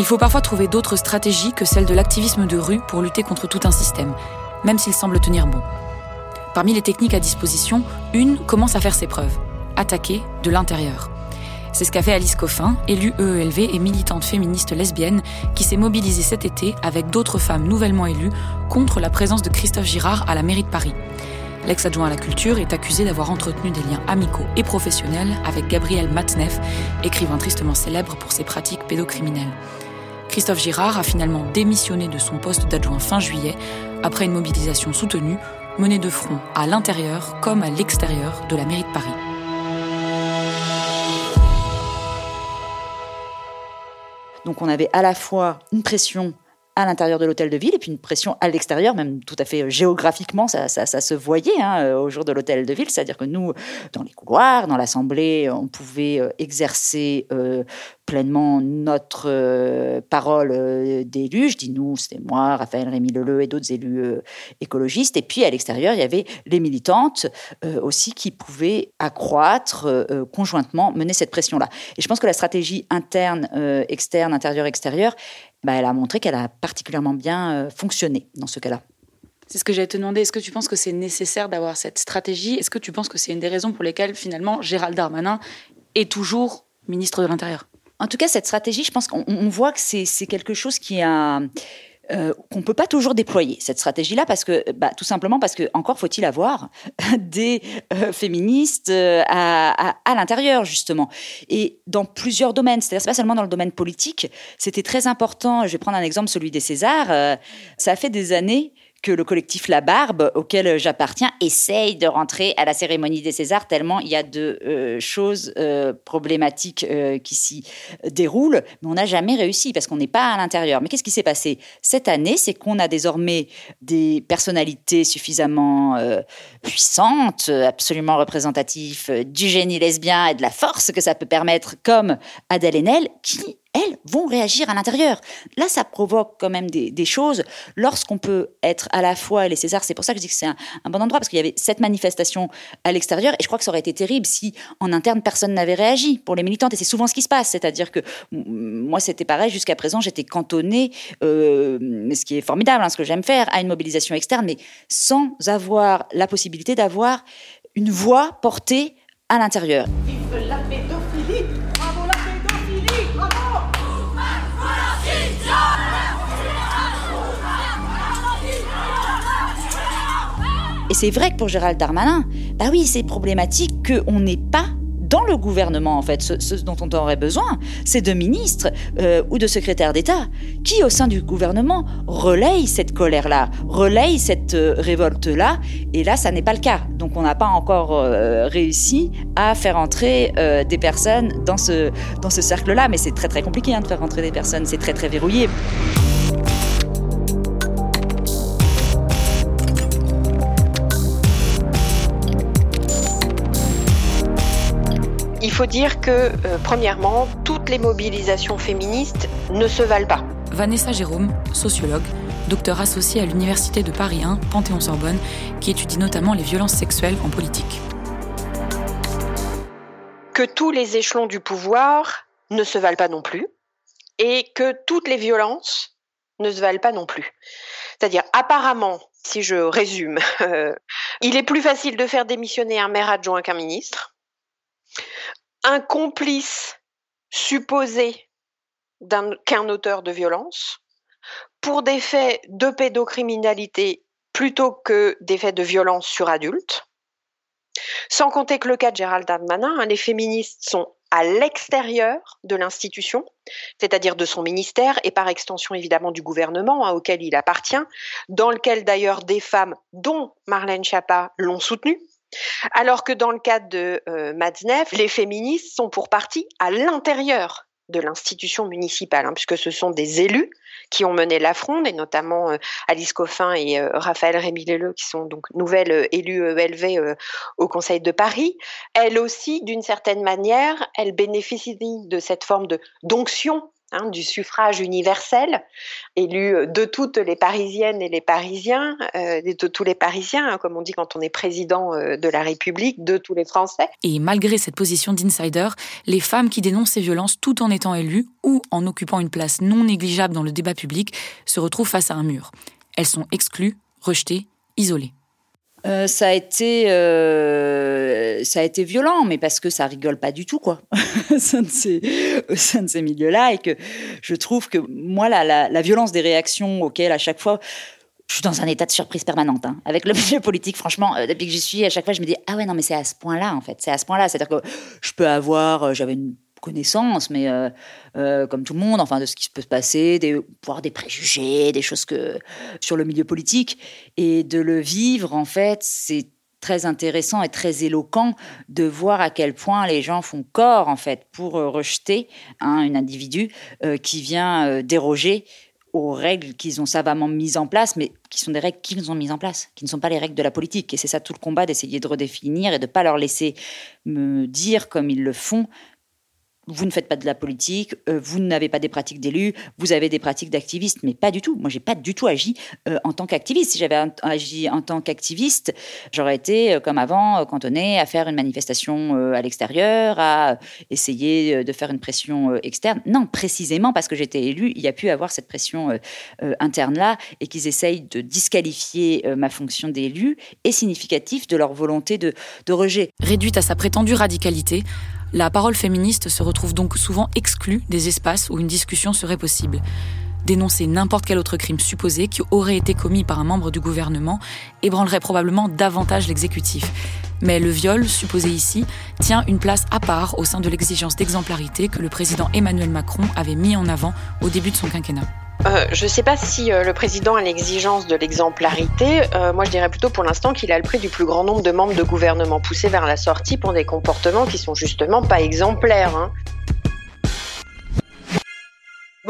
Il faut parfois trouver d'autres stratégies que celles de l'activisme de rue pour lutter contre tout un système, même s'il semble tenir bon. Parmi les techniques à disposition, une commence à faire ses preuves. Attaquer de l'intérieur. C'est ce qu'a fait Alice Coffin, élue EELV et militante féministe lesbienne, qui s'est mobilisée cet été avec d'autres femmes nouvellement élues contre la présence de Christophe Girard à la mairie de Paris. L'ex-adjoint à la culture est accusé d'avoir entretenu des liens amicaux et professionnels avec Gabriel Matneff, écrivain tristement célèbre pour ses pratiques pédocriminelles. Christophe Girard a finalement démissionné de son poste d'adjoint fin juillet après une mobilisation soutenue menée de front à l'intérieur comme à l'extérieur de la mairie de Paris. Donc on avait à la fois une pression à l'intérieur de l'hôtel de ville et puis une pression à l'extérieur, même tout à fait euh, géographiquement, ça, se voyait hein, euh, au jour de l'hôtel de ville. C'est-à-dire que nous, dans les couloirs, dans l'Assemblée, on pouvait euh, exercer pleinement notre parole d'élu. Je dis nous, c'était moi, Raphaël Rémy Leleu et d'autres élus écologistes. Et puis à l'extérieur, il y avait les militantes aussi qui pouvaient accroître conjointement, mener cette pression-là. Et je pense que la stratégie interne, externe, intérieur, extérieur, bah, elle a montré qu'elle a particulièrement bien euh, fonctionné dans ce cas-là. C'est ce que j'allais te demander. Est-ce que tu penses que c'est nécessaire d'avoir cette stratégie? Est-ce que tu penses que c'est une des raisons pour lesquelles finalement Gérald Darmanin est toujours ministre de l'Intérieur? En tout cas, cette stratégie, je pense qu'on voit que c'est quelque chose qui a euh, qu'on peut pas toujours déployer cette stratégie-là parce que, bah, tout simplement parce que encore faut-il avoir des euh, féministes euh, à, l'intérieur justement et dans plusieurs domaines. C'est-à-dire pas seulement dans le domaine politique. C'était très important. Je vais prendre un exemple, celui des Césars. ça fait des années que le collectif La Barbe, auquel j'appartiens, essaye de rentrer à la cérémonie des Césars, tellement il y a de euh, choses euh, problématiques euh, qui s'y déroulent, mais on n'a jamais réussi parce qu'on n'est pas à l'intérieur. Mais qu'est-ce qui s'est passé? Cette année C'est qu'on a désormais des personnalités suffisamment puissantes, absolument représentatives du génie lesbien et de la force que ça peut permettre, comme Adèle Haenel, qui elles vont réagir à l'intérieur. Là, ça provoque quand même des, choses. Lorsqu'on peut être à la fois, les Césars, c'est pour ça que je dis que c'est un, bon endroit, parce qu'il y avait cette manifestation à l'extérieur, et je crois que ça aurait été terrible si, en interne, personne n'avait réagi pour les militantes. Et c'est souvent ce qui se passe, c'est-à-dire que moi, c'était pareil, jusqu'à présent, j'étais cantonnée, euh, ce qui est formidable, hein, ce que j'aime faire, à une mobilisation externe, mais sans avoir la possibilité d'avoir une voix portée à l'intérieur. Et c'est vrai que pour Gérald Darmanin, bah oui, c'est problématique qu'on n'ait pas dans le gouvernement, en fait, ce, dont on aurait besoin, c'est de ministres euh, ou de secrétaires d'État qui, au sein du gouvernement, relayent cette colère-là, relayent cette euh, révolte-là. Et là, ça n'est pas le cas. Donc, on n'a pas encore euh, réussi à faire entrer des personnes dans ce, dans ce cercle-là. Mais c'est très, très compliqué hein, de faire entrer des personnes. C'est très, très verrouillé. Faut dire que, euh, premièrement, toutes les mobilisations féministes ne se valent pas. Vanessa Jérôme, sociologue, docteur associé à l'Université de Paris 1, Panthéon-Sorbonne, qui étudie notamment les violences sexuelles en politique. Que tous les échelons du pouvoir ne se valent pas non plus et que toutes les violences ne se valent pas non plus. C'est-à-dire, apparemment, si je résume, euh, il est plus facile de faire démissionner un maire adjoint qu'un ministre. Un complice supposé qu'un auteur de violence pour des faits de pédocriminalité plutôt que des faits de violence sur adultes. Sans compter que le cas de Gérald Darmanin, hein, les féministes sont à l'extérieur de l'institution, c'est-à-dire de son ministère et par extension évidemment du gouvernement hein, auquel il appartient, dans lequel d'ailleurs des femmes, dont Marlène Schiappa, l'ont soutenu. Alors que dans le cas de euh, les féministes sont pour partie à l'intérieur de l'institution municipale, hein, puisque ce sont des élus qui ont mené la fronde, et notamment euh, Alice Coffin et euh, Raphaël Rémy-Leleu, qui sont donc nouvelles euh, élues ELV au Conseil de Paris. Elles aussi, d'une certaine manière, elles bénéficient de cette forme de d'onction Hein, du suffrage universel, élu de toutes les Parisiennes et les Parisiens, euh, de tous les Parisiens, hein, comme on dit quand on est président euh, de la République, de tous les Français. Et malgré cette position d'insider, les femmes qui dénoncent ces violences tout en étant élues ou en occupant une place non négligeable dans le débat public se retrouvent face à un mur. Elles sont exclues, rejetées, isolées. Euh, ça a été euh, ça a été violent, mais parce que ça rigole pas du tout quoi, au sein de ces, milieux-là, et que je trouve que moi la, la, violence des réactions auxquelles à chaque fois je suis dans un état de surprise permanente hein. avec le milieu politique. Franchement, euh, depuis que j'y suis, à chaque fois je me dis ah ouais non mais c'est à ce point-là en fait, c'est à ce point-là, c'est-à-dire que je peux avoir, j'avais une connaissance, mais euh, euh, comme tout le monde, enfin, de ce qui peut se passer, des, voir des préjugés, des choses que sur le milieu politique, et de le vivre, en fait, c'est très intéressant et très éloquent de voir à quel point les gens font corps, en fait, pour euh, rejeter un individu qui vient déroger aux règles qu'ils ont savamment mises en place, mais qui sont des règles qu'ils ont mises en place, qui ne sont pas les règles de la politique. Et c'est ça tout le combat d'essayer de redéfinir et de ne pas leur laisser me dire comme ils le font vous ne faites pas de la politique, euh, vous n'avez pas des pratiques d'élus, vous avez des pratiques d'activistes, mais pas du tout. Moi, j'ai pas du tout agi euh, en tant qu'activiste. Si j'avais agi en tant qu'activiste, j'aurais été, euh, comme avant, cantonné à faire une manifestation à l'extérieur, à essayer de faire une pression externe. Non, précisément parce que j'étais élu, il y a pu avoir cette pression interne-là et qu'ils essayent de disqualifier ma fonction d'élu est significatif de leur volonté de rejet. Réduite à sa prétendue radicalité, la parole féministe se retrouve donc souvent exclue des espaces où une discussion serait possible. Dénoncer n'importe quel autre crime supposé qui aurait été commis par un membre du gouvernement ébranlerait probablement davantage l'exécutif. Mais le viol, supposé ici, tient une place à part au sein de l'exigence d'exemplarité que le président Emmanuel Macron avait mis en avant au début de son quinquennat. Euh, je ne sais pas si euh, le président a l'exigence de l'exemplarité. Euh, moi, je dirais plutôt pour l'instant qu'il a le prix du plus grand nombre de membres de gouvernement poussés vers la sortie pour des comportements qui sont justement pas exemplaires. Hein.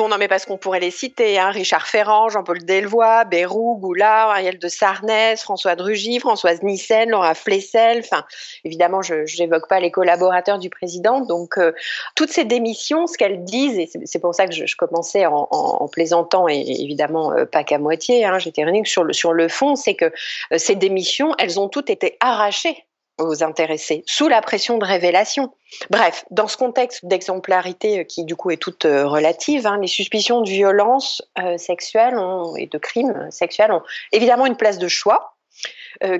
Bon, non, mais parce qu'on pourrait les citer, hein, Richard Ferrand, Jean-Paul Delvoye, Bérou, Goulard, Ariel de Sarnez, François Drugy, Françoise Nissen, Laura Flessel, enfin, évidemment, je n'évoque pas les collaborateurs du président, donc euh, toutes ces démissions, ce qu'elles disent, et c'est pour ça que je, commençais en, plaisantant, et évidemment euh, pas qu'à moitié, hein, j'étais sur le, sur le fond, c'est que euh, ces démissions, elles ont toutes été arrachées aux intéressés, sous la pression de révélation. Bref, dans ce contexte d'exemplarité euh, qui du coup est toute euh, relative, hein, les suspicions de violence euh, sexuelle et de crimes sexuels ont évidemment une place de choix,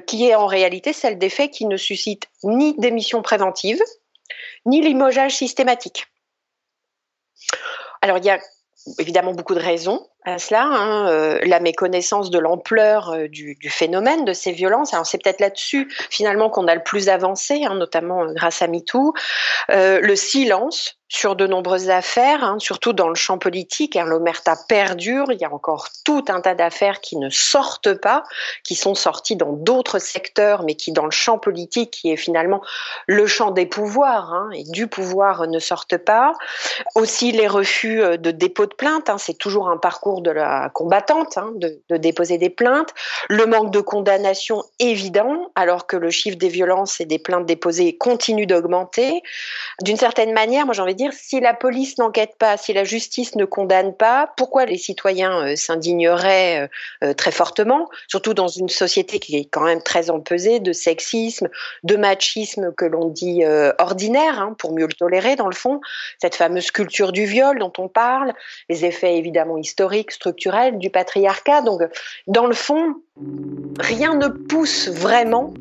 qui est en réalité celle des faits qui ne suscitent ni démission préventive, ni limogeage systématique. Alors il y a évidemment beaucoup de raisons à cela, hein, euh, la méconnaissance de l'ampleur euh, du, phénomène de ces violences. Alors c'est peut-être là-dessus finalement qu'on a le plus avancé, hein, notamment euh, grâce à MeToo. le silence sur de nombreuses affaires, hein, surtout dans le champ politique. L'omerta perdure, il y a encore tout un tas d'affaires qui ne sortent pas, qui sont sorties dans d'autres secteurs, mais qui dans le champ politique, qui est finalement le champ des pouvoirs et du pouvoir, ne sortent pas. Aussi les refus de dépôt de plainte, c'est toujours un parcours de la combattante, hein, de, déposer des plaintes, le manque de condamnation évident, alors que le chiffre des violences et des plaintes déposées continue d'augmenter. D'une certaine manière, moi j'ai envie de dire, si la police n'enquête pas, si la justice ne condamne pas, pourquoi les citoyens euh, s'indigneraient euh, euh, très fortement, surtout dans une société qui est quand même très empesée de sexisme, de machisme que l'on dit ordinaire, hein, pour mieux le tolérer dans le fond, cette fameuse culture du viol dont on parle, les effets évidemment historiques, structurels du patriarcat. Donc, dans le fond, rien ne pousse vraiment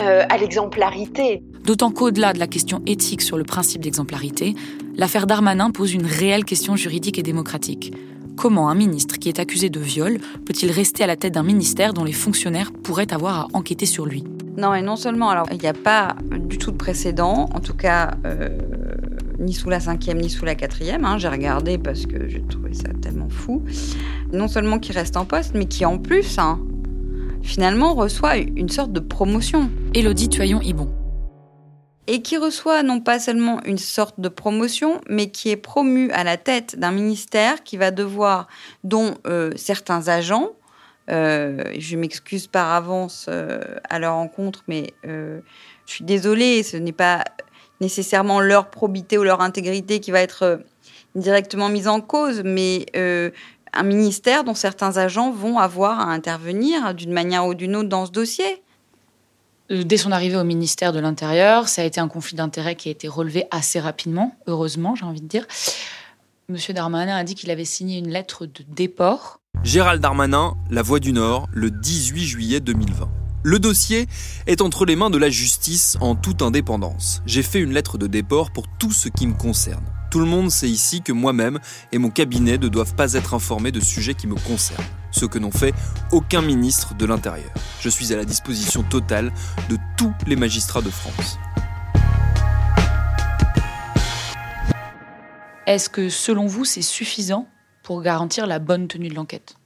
euh, à l'exemplarité. D'autant qu'au-delà de la question éthique sur le principe d'exemplarité, l'affaire Darmanin pose une réelle question juridique et démocratique. Comment un ministre qui est accusé de viol peut-il rester à la tête d'un ministère dont les fonctionnaires pourraient avoir à enquêter sur lui? Non, et non seulement, alors il n'y a pas du tout de précédent, en tout cas euh, ni sous la cinquième ni sous la quatrième. Hein. J'ai regardé parce que j'ai trouvé ça tellement fou. Non seulement qui reste en poste, mais qui en plus, hein, finalement, reçoit une sorte de promotion. Élodie Tuyon-Ibon. Et qui reçoit non pas seulement une sorte de promotion, mais qui est promu à la tête d'un ministère qui va devoir, dont euh, certains agents, euh, je m'excuse par avance euh, à leur rencontre, mais je suis désolée, ce n'est pas nécessairement leur probité ou leur intégrité qui va être euh, directement mise en cause, mais euh, un ministère dont certains agents vont avoir à intervenir d'une manière ou d'une autre dans ce dossier. Euh, dès son arrivée au ministère de l'Intérieur, ça a été un conflit d'intérêts qui a été relevé assez rapidement, heureusement, j'ai envie de dire. Monsieur Darmanin a dit qu'il avait signé une lettre de déport. Gérald Darmanin, La Voix du Nord, le 18 juillet 2020. Le dossier est entre les mains de la justice en toute indépendance. J'ai fait une lettre de déport pour tout ce qui me concerne. Tout le monde sait ici que moi-même et mon cabinet ne doivent pas être informés de sujets qui me concernent, ce que n'ont fait aucun ministre de l'Intérieur. Je suis à la disposition totale de tous les magistrats de France. Est-ce que selon vous c'est suffisant pour garantir la bonne tenue de l'enquête?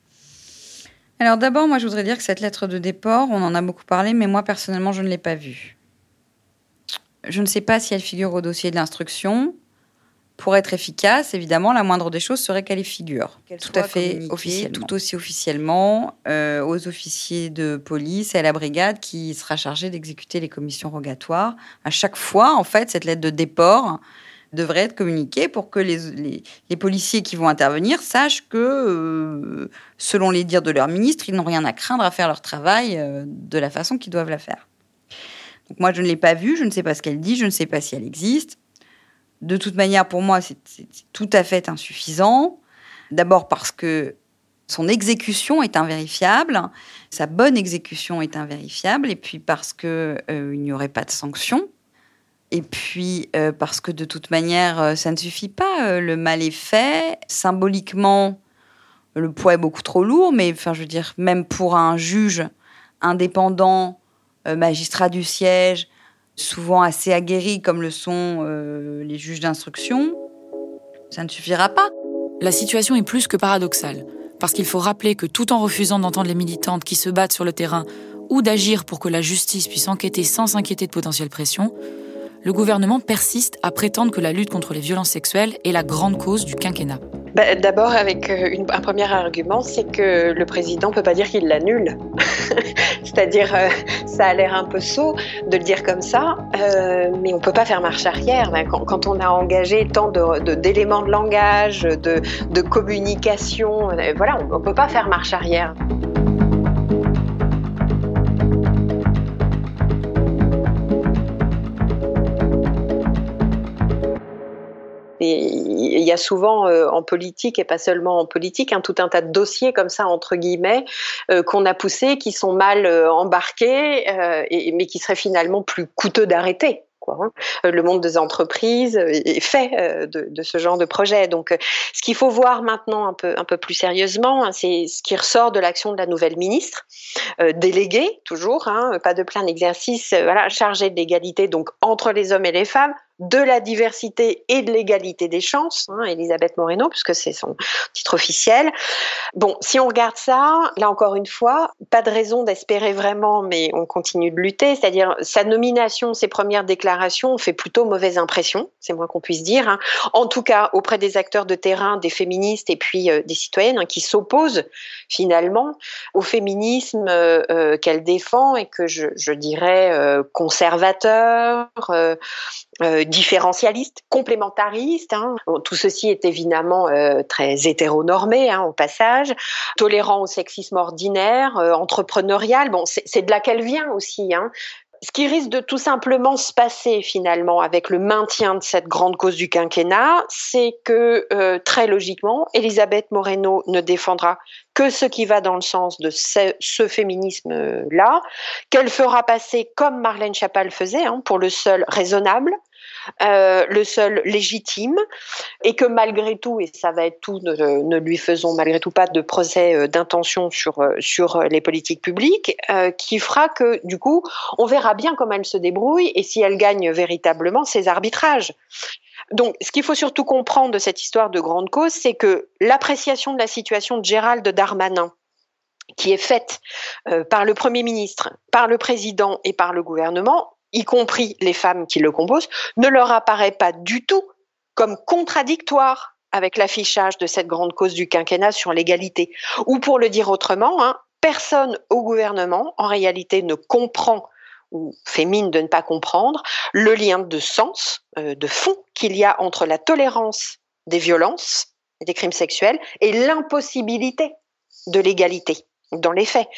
Alors d'abord, moi je voudrais dire que cette lettre de déport, on en a beaucoup parlé, mais moi personnellement, je ne l'ai pas vue. Je ne sais pas si elle figure au dossier de l'instruction. Pour être efficace, évidemment, la moindre des choses serait qu'elle y figure. tout à fait officiellement. Tout aussi officiellement euh, aux officiers de police et à la brigade qui sera chargée d'exécuter les commissions rogatoires. À chaque fois, en fait, cette lettre de déport devrait être communiquée pour que les, les, policiers qui vont intervenir sachent que, euh, selon les dires de leur ministre, ils n'ont rien à craindre à faire leur travail euh, de la façon qu'ils doivent la faire. Donc moi, je ne l'ai pas vue, je ne sais pas ce qu'elle dit, je ne sais pas si elle existe. De toute manière, pour moi, c'est tout à fait insuffisant. D'abord parce que son exécution est invérifiable, sa bonne exécution est invérifiable, et puis parce qu'il euh, n'y aurait pas de sanction. Et puis, euh, parce que de toute manière, euh, ça ne suffit pas. Euh, le mal est fait. Symboliquement, le poids est beaucoup trop lourd. Mais enfin, je veux dire, même pour un juge indépendant, magistrat du siège, souvent assez aguerri comme le sont les juges d'instruction, ça ne suffira pas. La situation est plus que paradoxale. Parce qu'il faut rappeler que tout en refusant d'entendre les militantes qui se battent sur le terrain ou d'agir pour que la justice puisse enquêter sans s'inquiéter de potentielles pressions, le gouvernement persiste à prétendre que la lutte contre les violences sexuelles est la grande cause du quinquennat. Bah, d'abord, avec euh, un premier argument, c'est que le président ne peut pas dire qu'il l'annule. C'est-à-dire, euh, ça a l'air un peu sot de le dire comme ça, euh, mais on ne peut pas faire marche arrière. Quand, on a engagé tant d'éléments de, langage, de, de communication, voilà, on ne peut pas faire marche arrière. Y a souvent euh, en politique et pas seulement en politique un tout un tas de dossiers comme ça entre guillemets euh, qu'on a poussés qui sont mal euh, embarqués mais qui seraient finalement plus coûteux d'arrêter. Hein. Le monde des entreprises est fait de, ce genre de projet. Donc, ce qu'il faut voir maintenant un peu, un peu plus sérieusement, hein, c'est ce qui ressort de l'action de la nouvelle ministre, déléguée toujours, hein, pas de plein d'exercice, voilà, chargée de l'égalité donc entre les hommes et les femmes de la diversité et de l'égalité des chances, hein, Elisabeth Moreno, puisque c'est son titre officiel. Bon, si on regarde ça, là encore une fois, pas de raison d'espérer vraiment, mais on continue de lutter. C'est-à-dire, sa nomination, ses premières déclarations ont fait plutôt mauvaise impression, c'est moins qu'on puisse dire. Hein. En tout cas, auprès des acteurs de terrain, des féministes et puis euh, des citoyennes hein, qui s'opposent finalement au féminisme euh, euh, qu'elle défend et que je, je dirais conservateur, différentialiste, complémentariste. Hein. tout ceci est évidemment très hétéronormé hein, au passage, tolérant au sexisme ordinaire, entrepreneurial. Bon, c'est de là qu'elle vient aussi. Hein ce qui risque de tout simplement se passer finalement avec le maintien de cette grande cause du quinquennat, c'est que euh, très logiquement, Elisabeth Moreno ne défendra que ce qui va dans le sens de ce, féminisme-là, qu'elle fera passer comme Marlène Chapal faisait, hein, pour le seul raisonnable, euh, le seul légitime, et que malgré tout, et ça va être tout, ne, lui faisons malgré tout pas de procès euh, d'intention sur, euh, sur les politiques publiques, qui fera que du coup, on verra bien comment elle se débrouille et si elle gagne véritablement ses arbitrages. Donc, ce qu'il faut surtout comprendre de cette histoire de grande cause, c'est que l'appréciation de la situation de Gérald Darmanin, qui est faite par le Premier ministre, par le Président et par le gouvernement, y compris les femmes qui le composent, ne leur apparaît pas du tout comme contradictoire avec l'affichage de cette grande cause du quinquennat sur l'égalité. Ou pour le dire autrement, hein, personne au gouvernement, en réalité, ne comprend ou fait mine de ne pas comprendre le lien de sens, euh, de fond qu'il y a entre la tolérance des violences et des crimes sexuels et l'impossibilité de l'égalité dans les faits.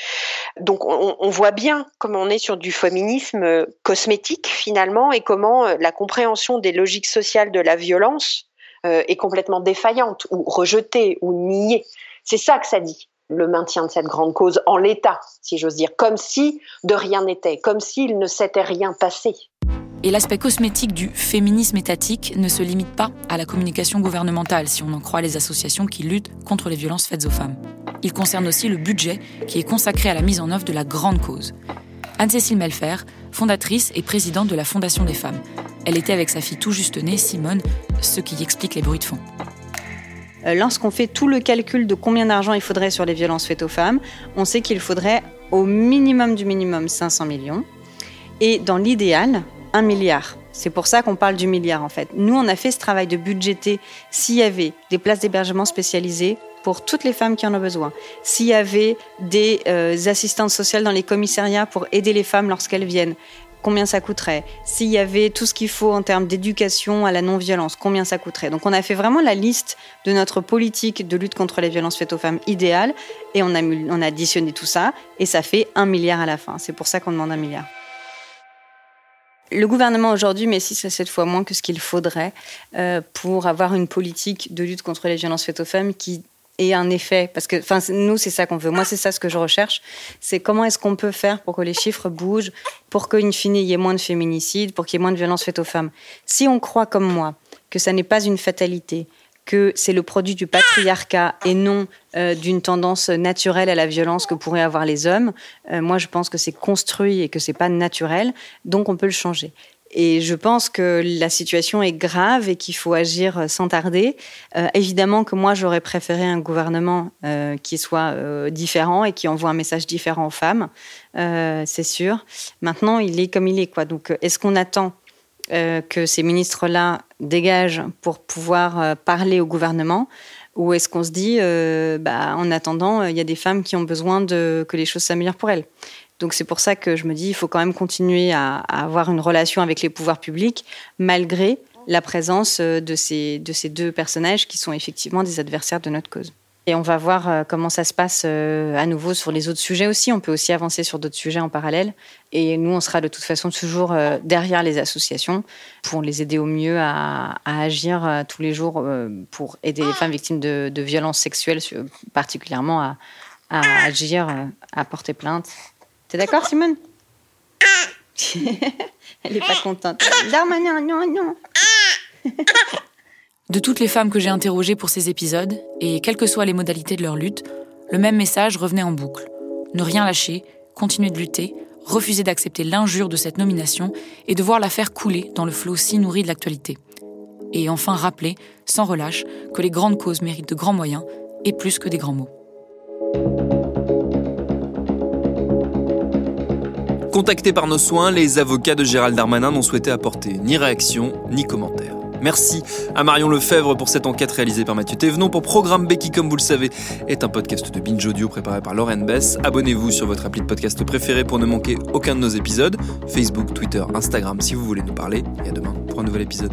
Donc on, voit bien comment on est sur du féminisme euh, cosmétique finalement et comment euh, la compréhension des logiques sociales de la violence euh, est complètement défaillante ou rejetée ou niée. C'est ça que ça dit, le maintien de cette grande cause en l'état, si j'ose dire, comme si de rien n'était, comme s'il ne s'était rien passé. Et l'aspect cosmétique du féminisme étatique ne se limite pas à la communication gouvernementale, si on en croit les associations qui luttent contre les violences faites aux femmes. Il concerne aussi le budget qui est consacré à la mise en œuvre de la grande cause. Anne-Cécile Melfer, fondatrice et présidente de la Fondation des femmes. Elle était avec sa fille tout juste née, Simone, ce qui explique les bruits de fond. Euh, lorsqu'on fait tout le calcul de combien d'argent il faudrait sur les violences faites aux femmes, on sait qu'il faudrait au minimum du minimum 500 millions. Et dans l'idéal, un milliard. C'est pour ça qu'on parle du milliard en fait. Nous, on a fait ce travail de budgéter s'il y avait des places d'hébergement spécialisées pour toutes les femmes qui en ont besoin, s'il y avait des euh, assistantes sociales dans les commissariats pour aider les femmes lorsqu'elles viennent, combien ça coûterait, s'il y avait tout ce qu'il faut en termes d'éducation à la non-violence, combien ça coûterait. Donc on a fait vraiment la liste de notre politique de lutte contre les violences faites aux femmes idéale et on a, on a additionné tout ça et ça fait un milliard à la fin. C'est pour ça qu'on demande un milliard. Le gouvernement aujourd'hui met six à sept fois moins que ce qu'il faudrait euh, pour avoir une politique de lutte contre les violences faites aux femmes qui ait un effet. Parce que nous, c'est ça qu'on veut. Moi, c'est ça ce que je recherche. C'est comment est-ce qu'on peut faire pour que les chiffres bougent, pour qu'in il y ait moins de féminicides, pour qu'il y ait moins de violences faites aux femmes. Si on croit comme moi que ça n'est pas une fatalité, que c'est le produit du patriarcat et non euh, d'une tendance naturelle à la violence que pourraient avoir les hommes. Euh, moi, je pense que c'est construit et que c'est pas naturel, donc on peut le changer. Et je pense que la situation est grave et qu'il faut agir sans tarder. Euh, évidemment que moi, j'aurais préféré un gouvernement qui soit différent et qui envoie un message différent aux femmes, c'est sûr. Maintenant, il est comme il est. Quoi. Donc, est-ce qu'on attend euh, que ces ministres-là dégagent pour pouvoir euh, parler au gouvernement? Ou est-ce qu'on se dit, euh, bah, en attendant, il y a des femmes qui ont besoin que les choses s'améliorent pour elles? Donc c'est pour ça que je me dis, il faut quand même continuer à, avoir une relation avec les pouvoirs publics, malgré la présence de ces, de ces deux personnages qui sont effectivement des adversaires de notre cause. Et on va voir euh, comment ça se passe euh, à nouveau sur les autres sujets aussi. On peut aussi avancer sur d'autres sujets en parallèle. Et nous, on sera de toute façon toujours euh, derrière les associations pour les aider au mieux à, agir tous les jours pour aider les femmes victimes de, violences sexuelles, particulièrement à, agir, à porter plainte. T'es d'accord, Simone? Elle n'est pas contente. non, non, non. De toutes les femmes que j'ai interrogées pour ces épisodes, et quelles que soient les modalités de leur lutte, le même message revenait en boucle. Ne rien lâcher, continuer de lutter, refuser d'accepter l'injure de cette nomination et de voir l'affaire couler dans le flot si nourri de l'actualité. Et enfin rappeler, sans relâche, que les grandes causes méritent de grands moyens et plus que des grands mots. Contactés par nos soins, les avocats de Gérald Darmanin n'ont souhaité apporter ni réaction ni commentaire. Merci à Marion Lefebvre pour cette enquête réalisée par Mathieu Thévenon pour Programme B qui, comme vous le savez, est un podcast de Binge Audio préparé par Lauren Bess. Abonnez-vous sur votre appli de podcast préféré pour ne manquer aucun de nos épisodes. Facebook, Twitter, Instagram si vous voulez nous parler. Et à demain pour un nouvel épisode.